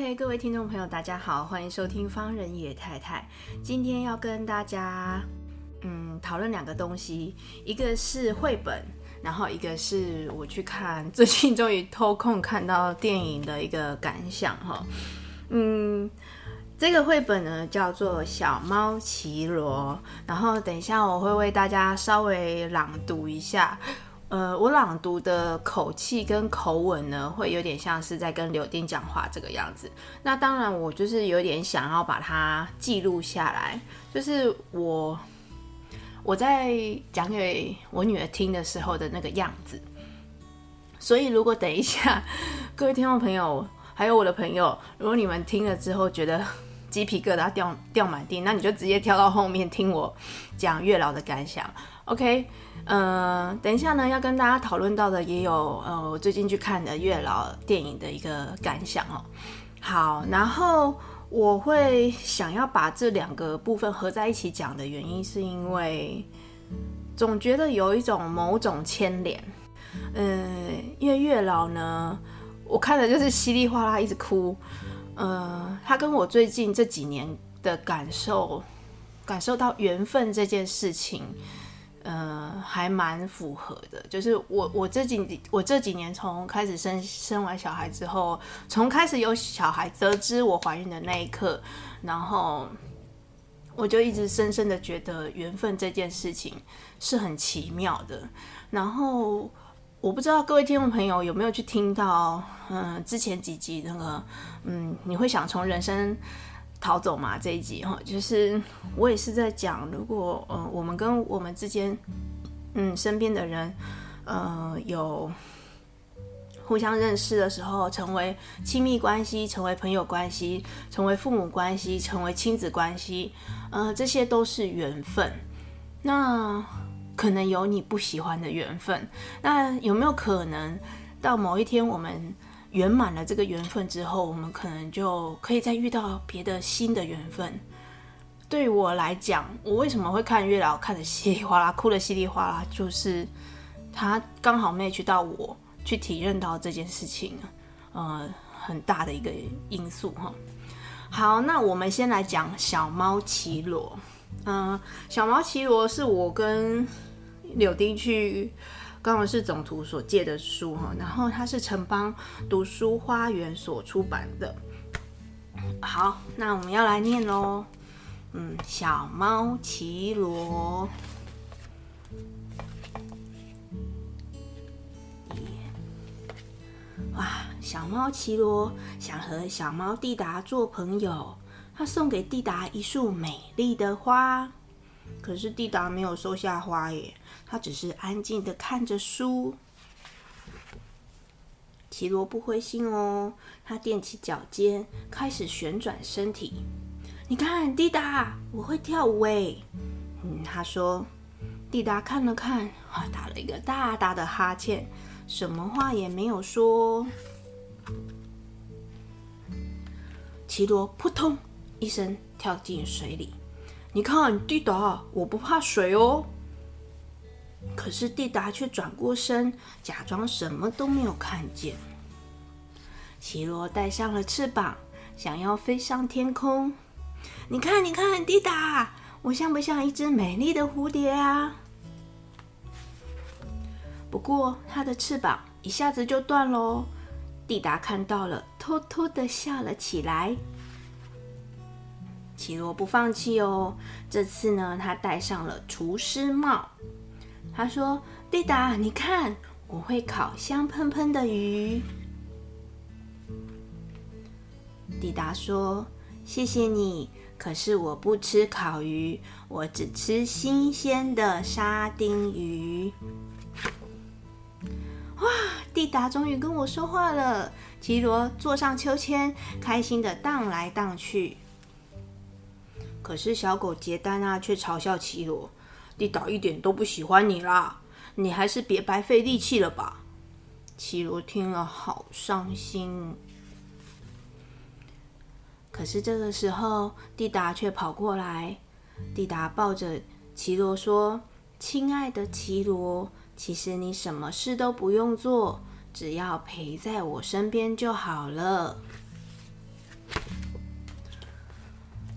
OK，各位听众朋友，大家好，欢迎收听方人野太太。今天要跟大家嗯讨论两个东西，一个是绘本，然后一个是我去看最近终于偷空看到电影的一个感想哈。嗯，这个绘本呢叫做《小猫奇罗》，然后等一下我会为大家稍微朗读一下。呃，我朗读的口气跟口吻呢，会有点像是在跟柳丁讲话这个样子。那当然，我就是有点想要把它记录下来，就是我我在讲给我女儿听的时候的那个样子。所以，如果等一下 各位听众朋友，还有我的朋友，如果你们听了之后觉得鸡皮疙瘩掉掉满地，那你就直接跳到后面听我讲月老的感想。OK，呃，等一下呢，要跟大家讨论到的也有，呃，我最近去看的月老电影的一个感想哦。好，然后我会想要把这两个部分合在一起讲的原因，是因为总觉得有一种某种牵连。嗯、因为月老呢，我看的就是稀里哗啦一直哭。呃，他跟我最近这几年的感受，感受到缘分这件事情。呃，还蛮符合的，就是我我这几我这几年从开始生生完小孩之后，从开始有小孩得知我怀孕的那一刻，然后我就一直深深的觉得缘分这件事情是很奇妙的。然后我不知道各位听众朋友有没有去听到，嗯、之前几集那个，嗯，你会想从人生。逃走嘛，这一集哈，就是我也是在讲，如果呃我们跟我们之间，嗯身边的人，呃有互相认识的时候，成为亲密关系，成为朋友关系，成为父母关系，成为亲子关系，呃这些都是缘分。那可能有你不喜欢的缘分，那有没有可能到某一天我们？圆满了这个缘分之后，我们可能就可以再遇到别的新的缘分。对我来讲，我为什么会看月老看得稀里哗啦，哭得稀里哗啦，就是他刚好 match 到我去体认到这件事情，呃，很大的一个因素哈。好，那我们先来讲小猫奇罗。嗯、小猫奇罗是我跟柳丁去。刚好是总图所借的书哈，然后它是城邦读书花园所出版的。好，那我们要来念喽。嗯，小猫奇罗。哇，小猫奇罗想和小猫蒂达做朋友，他送给蒂达一束美丽的花，可是蒂达没有收下花耶。他只是安静的看着书。奇罗不灰心哦，他踮起脚尖，开始旋转身体。你看，蒂达，我会跳舞诶。嗯，他说。蒂达看了看，啊，打了一个大大的哈欠，什么话也没有说。奇罗扑通一声跳进水里。你看，蒂达，我不怕水哦。可是蒂达却转过身，假装什么都没有看见。奇罗带上了翅膀，想要飞上天空。你看，你看，蒂达，我像不像一只美丽的蝴蝶啊？不过，它的翅膀一下子就断喽。蒂达看到了，偷偷的笑了起来。奇罗不放弃哦，这次呢，他戴上了厨师帽。他说：“蒂达，你看，我会烤香喷喷的鱼。”蒂达说：“谢谢你，可是我不吃烤鱼，我只吃新鲜的沙丁鱼。”哇！蒂达终于跟我说话了。奇罗坐上秋千，开心的荡来荡去。可是小狗杰丹啊，却嘲笑奇罗：“蒂达一点都不喜欢你啦，你还是别白费力气了吧。”奇罗听了好伤心。可是这个时候，蒂达却跑过来，蒂达抱着奇罗说：“亲爱的奇罗，其实你什么事都不用做，只要陪在我身边就好了。”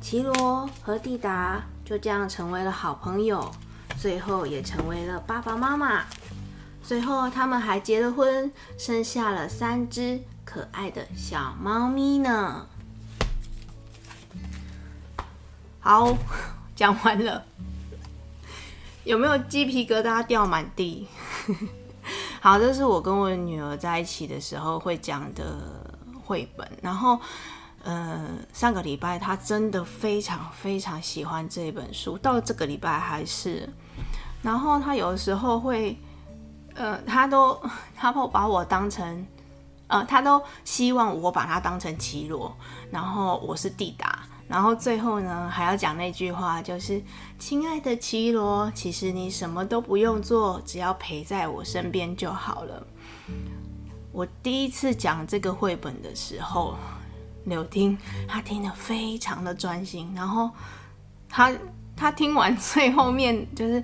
奇罗和蒂达就这样成为了好朋友，最后也成为了爸爸妈妈。最后，他们还结了婚，生下了三只可爱的小猫咪呢。好，讲完了，有没有鸡皮疙瘩掉满地？好，这是我跟我女儿在一起的时候会讲的绘本，然后。呃，上个礼拜他真的非常非常喜欢这本书，到这个礼拜还是。然后他有的时候会，呃，他都 他都把我当成，呃，他都希望我把他当成奇罗，然后我是蒂达，然后最后呢还要讲那句话，就是亲爱的奇罗，其实你什么都不用做，只要陪在我身边就好了。我第一次讲这个绘本的时候。柳丁，他听得非常的专心，然后他他听完最后面就是，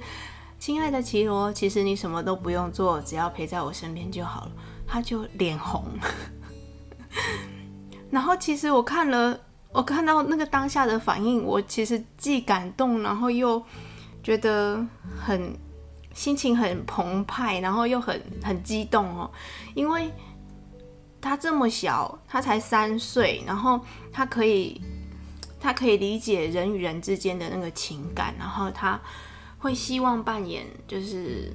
亲爱的绮罗，其实你什么都不用做，只要陪在我身边就好了，他就脸红。然后其实我看了，我看到那个当下的反应，我其实既感动，然后又觉得很心情很澎湃，然后又很很激动哦，因为。他这么小，他才三岁，然后他可以，他可以理解人与人之间的那个情感，然后他会希望扮演就是，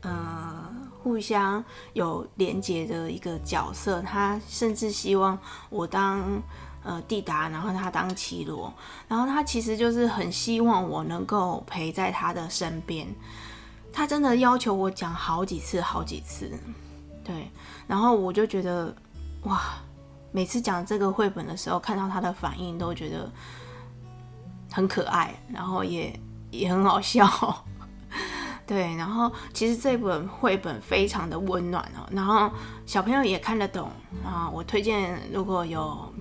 呃，互相有连结的一个角色。他甚至希望我当呃蒂达，然后他当奇罗，然后他其实就是很希望我能够陪在他的身边。他真的要求我讲好几次，好几次。对，然后我就觉得，哇，每次讲这个绘本的时候，看到他的反应，都觉得很可爱，然后也也很好笑。对，然后其实这本绘本非常的温暖哦，然后小朋友也看得懂啊。我推荐如果有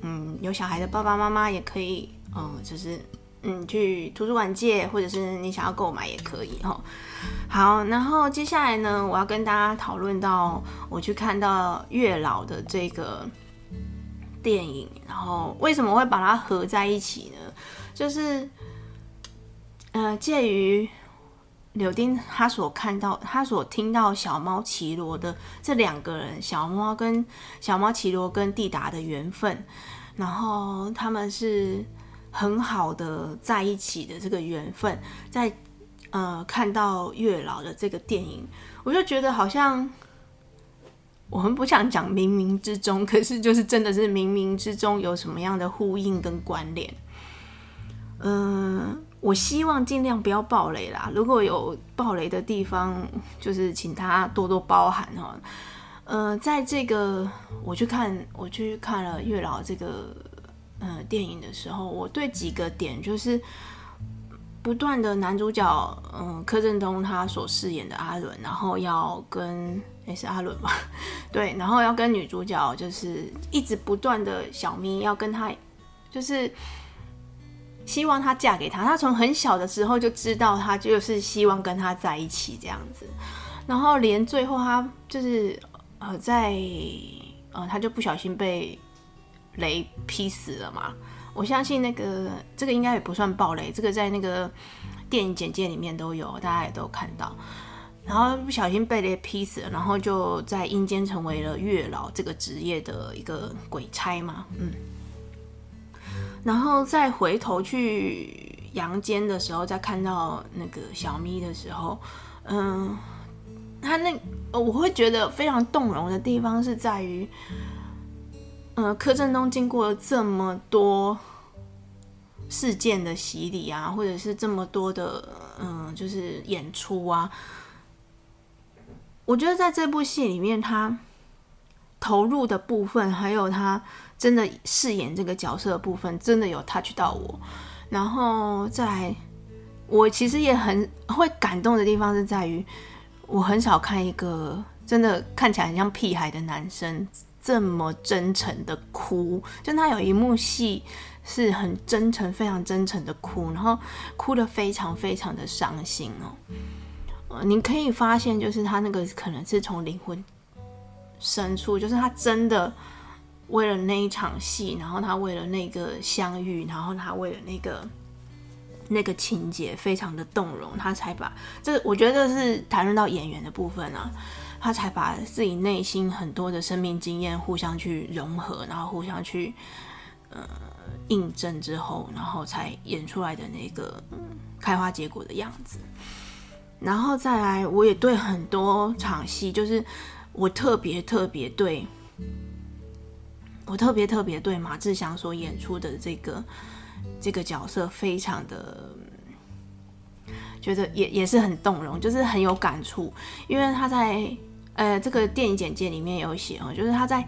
嗯有小孩的爸爸妈妈也可以，嗯，就是。嗯，去图书馆借，或者是你想要购买也可以哈。好，然后接下来呢，我要跟大家讨论到我去看到月老的这个电影，然后为什么会把它合在一起呢？就是，呃，介于柳丁他所看到、他所听到小猫奇罗的这两个人，小猫跟小猫奇罗跟蒂达的缘分，然后他们是。很好的在一起的这个缘分，在呃看到月老的这个电影，我就觉得好像我很不想讲冥冥之中，可是就是真的是冥冥之中有什么样的呼应跟关联。嗯、我希望尽量不要爆雷啦，如果有爆雷的地方，就是请他多多包涵哈。呃，在这个我去看，我去看了月老这个。呃，电影的时候，我对几个点就是不断的男主角，嗯、柯震东他所饰演的阿伦，然后要跟也、是阿伦吧，对，然后要跟女主角就是一直不断的小咪要跟他，就是希望他嫁给他，他从很小的时候就知道他就是希望跟他在一起这样子，然后连最后他就是呃在呃他就不小心被。雷劈死了嘛？我相信那个这个应该也不算暴雷，这个在那个电影简介里面都有，大家也都看到。然后不小心被雷劈死了，然后就在阴间成为了月老这个职业的一个鬼差嘛，嗯。然后再回头去阳间的时候，再看到那个小咪的时候，嗯，他那我会觉得非常动容的地方是在于。呃，柯震东经过了这么多事件的洗礼啊，或者是这么多的嗯、就是演出啊，我觉得在这部戏里面，他投入的部分，还有他真的饰演这个角色的部分，真的有 touch 到我。然后在我其实也很会感动的地方是在于，我很少看一个真的看起来很像屁孩的男生这么真诚的哭。就他有一幕戏是很真诚、非常真诚的哭，然后哭得非常非常的伤心哦。呃，你可以发现，就是他那个可能是从灵魂。深处就是他真的为了那一场戏，然后他为了那个相遇，然后他为了那个那个情节非常的动容，他才把这我觉得是谈论到演员的部分啊，他才把自己内心很多的生命经验互相去融合，然后互相去呃印证之后，然后才演出来的那个开花结果的样子。然后再来，我也对很多场戏就是。我特别特别对，我特别特别对马志祥所演出的这个这个角色非常的觉得也也是很动容，就是很有感触，因为他在呃这个电影简介里面有写哦，就是他在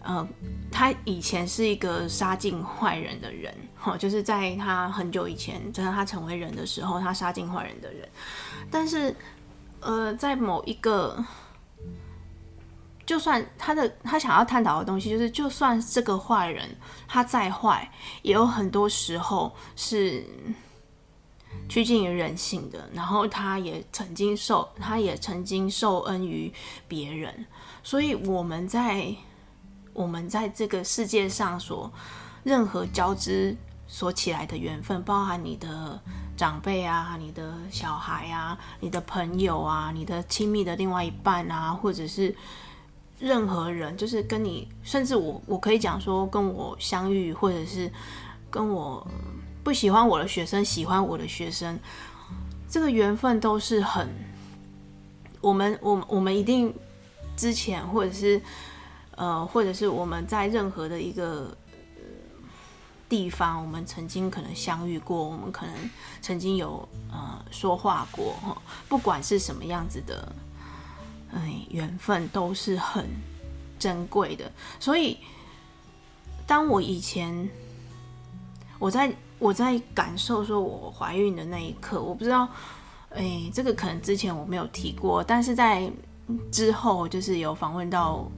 呃他以前是一个杀尽坏人的人，哈，就是在他很久以前，在他成为人的时候，他杀尽坏人的人，但是呃在某一个。就算他的他想要探讨的东西，就是就算这个坏人他再坏，也有很多时候是趋近于人性的。然后他也曾经受，他也曾经受恩于别人。所以我们在我们在这个世界上所任何交织所起来的缘分，包含你的长辈啊、你的小孩啊、你的朋友啊、你的亲密的另外一半啊，或者是。任何人，就是跟你，甚至我，我可以讲说，跟我相遇，或者是跟我不喜欢我的学生喜欢我的学生，这个缘分都是很，我们，我，我们一定之前，或者是呃，或者是我们在任何的一个地方，我们曾经可能相遇过，我们可能曾经有呃说话过，不管是什么样子的。哎，缘分都是很珍贵的，所以当我以前我在我在感受说我怀孕的那一刻，我不知道，哎，这个可能之前我没有提过，但是在之后就是有访问到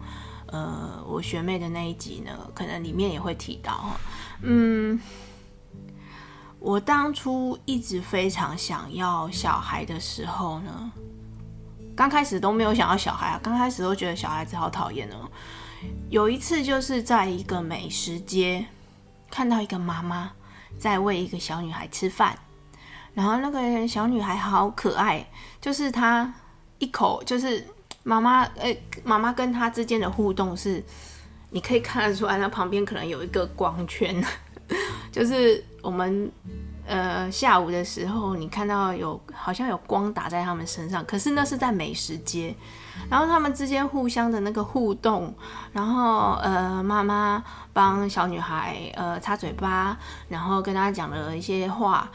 呃我学妹的那一集呢，可能里面也会提到，嗯，我当初一直非常想要小孩的时候呢。刚开始都没有想要小孩啊，刚开始都觉得小孩子好讨厌哦。有一次就是在一个美食街，看到一个妈妈在喂一个小女孩吃饭，然后那个小女孩好可爱，就是她一口就是妈妈，诶，妈妈跟她之间的互动是，你可以看得出来，那旁边可能有一个光圈，就是我们。呃，下午的时候，你看到有好像有光打在他们身上，可是那是在美食街，然后他们之间互相的那个互动，然后呃，妈妈帮小女孩呃擦嘴巴，然后跟她讲了一些话，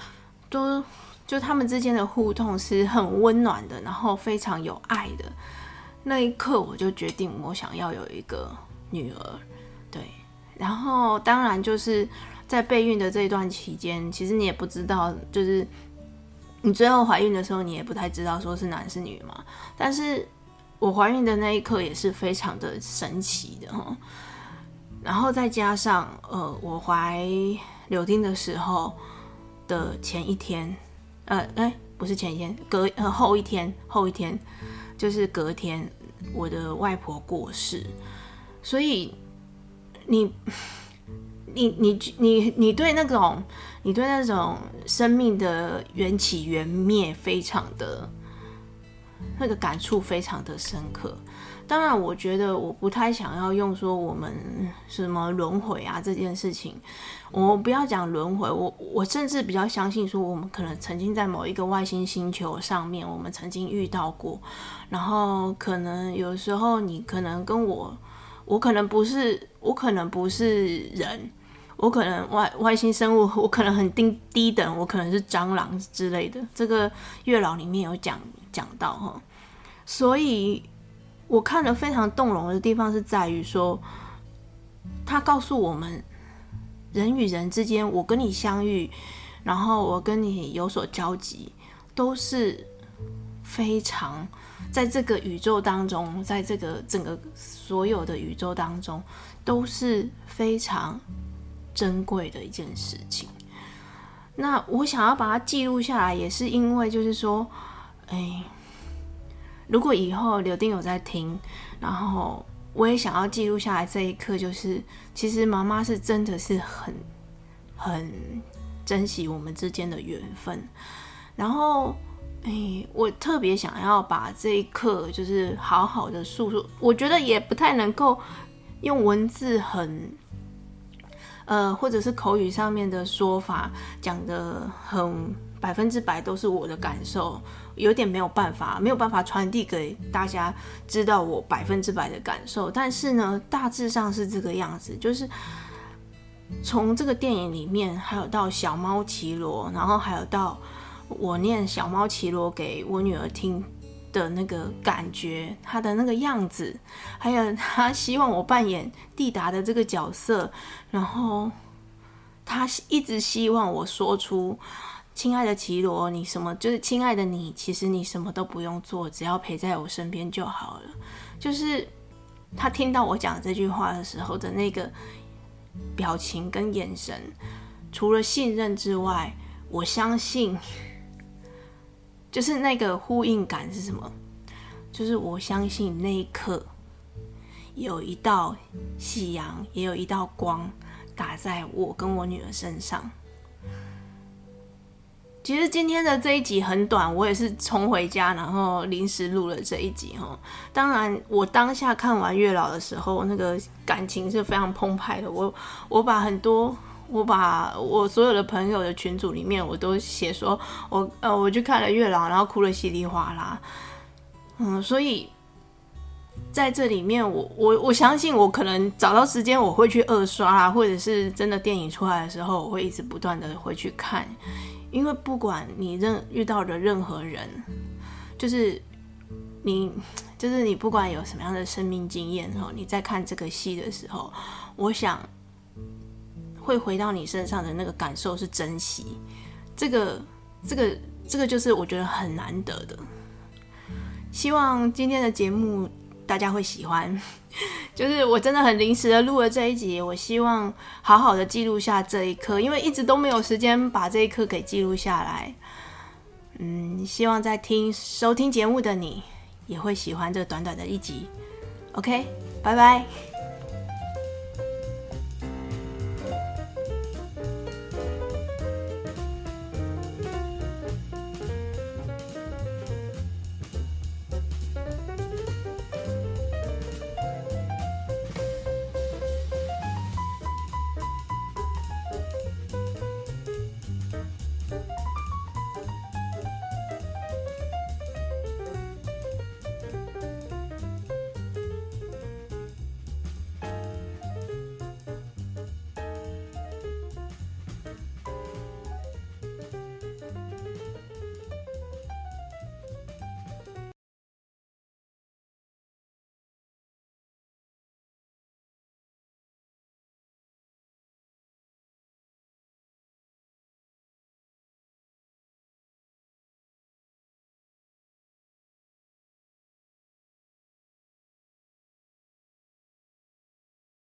都就他们之间的互动是很温暖的，然后非常有爱的。那一刻，我就决定我想要有一个女儿，对，然后当然就是。在备孕的这一段期间，其实你也不知道，就是你最后怀孕的时候，你也不太知道说是男是女嘛。但是我怀孕的那一刻也是非常的神奇的哈。然后再加上呃，我怀柳丁的时候的前一天，呃，哎、不是前一天，隔呃后一天，后一天就是隔天，我的外婆过世，所以你。你你你你对那种你对那种生命的缘起缘灭非常的那个感触非常的深刻。当然，我觉得我不太想要用说我们什么轮回啊这件事情，我不要讲轮回。我我甚至比较相信说，我们可能曾经在某一个外星星球上面，我们曾经遇到过。然后可能有时候你可能跟我，我可能不是，我可能不是人。我可能外外星生物，我可能很低低等，我可能是蟑螂之类的。这个月老里面有讲讲到哈，所以我看了非常动容的地方是在于说，他告诉我们，人与人之间，我跟你相遇，然后我跟你有所交集，都是非常在这个宇宙当中，在这个整个所有的宇宙当中，都是非常珍贵的一件事情。那我想要把它记录下来，也是因为就是说，哎，如果以后柳丁有在听，然后我也想要记录下来这一刻，就是其实妈妈是真的是很很珍惜我们之间的缘分。然后，哎，我特别想要把这一刻就是好好的诉说，我觉得也不太能够用文字很。呃，或者是口语上面的说法讲得很百分之百都是我的感受，有点没有办法，没有办法传递给大家知道我百分之百的感受。但是呢，大致上是这个样子，就是从这个电影里面，还有到小猫奇罗，然后还有到我念小猫奇罗给我女儿听。的那个感觉，他的那个样子，还有他希望我扮演蒂达的这个角色，然后他一直希望我说出“亲爱的奇罗，你什么就是亲爱的你，其实你什么都不用做，只要陪在我身边就好了。”就是他听到我讲这句话的时候的那个表情跟眼神，除了信任之外，我相信。就是那个呼应感是什么？就是我相信那一刻有一道夕阳，也有一道光打在我跟我女儿身上。其实今天的这一集很短，我也是冲回家，然后临时录了这一集哈。当然，我当下看完月老的时候，那个感情是非常澎湃的。我我把很多。我把我所有的朋友的群组里面，我都写说，我呃，我去看了月老，然后哭了稀里哗啦，嗯，所以在这里面我，我我相信，我可能找到时间，我会去二刷啊，或者是真的电影出来的时候，我会一直不断的回去看，因为不管你任遇到的任何人，就是你，就是你不管有什么样的生命经验哈，你在看这个戏的时候，我想。会回到你身上的那个感受是珍惜，这个、这个、这个就是我觉得很难得的。希望今天的节目大家会喜欢。就是我真的很临时的录了这一集，我希望好好的记录下这一刻，因为一直都没有时间把这一刻给记录下来。嗯，希望在听收听节目的你也会喜欢这短短的一集。OK，拜拜。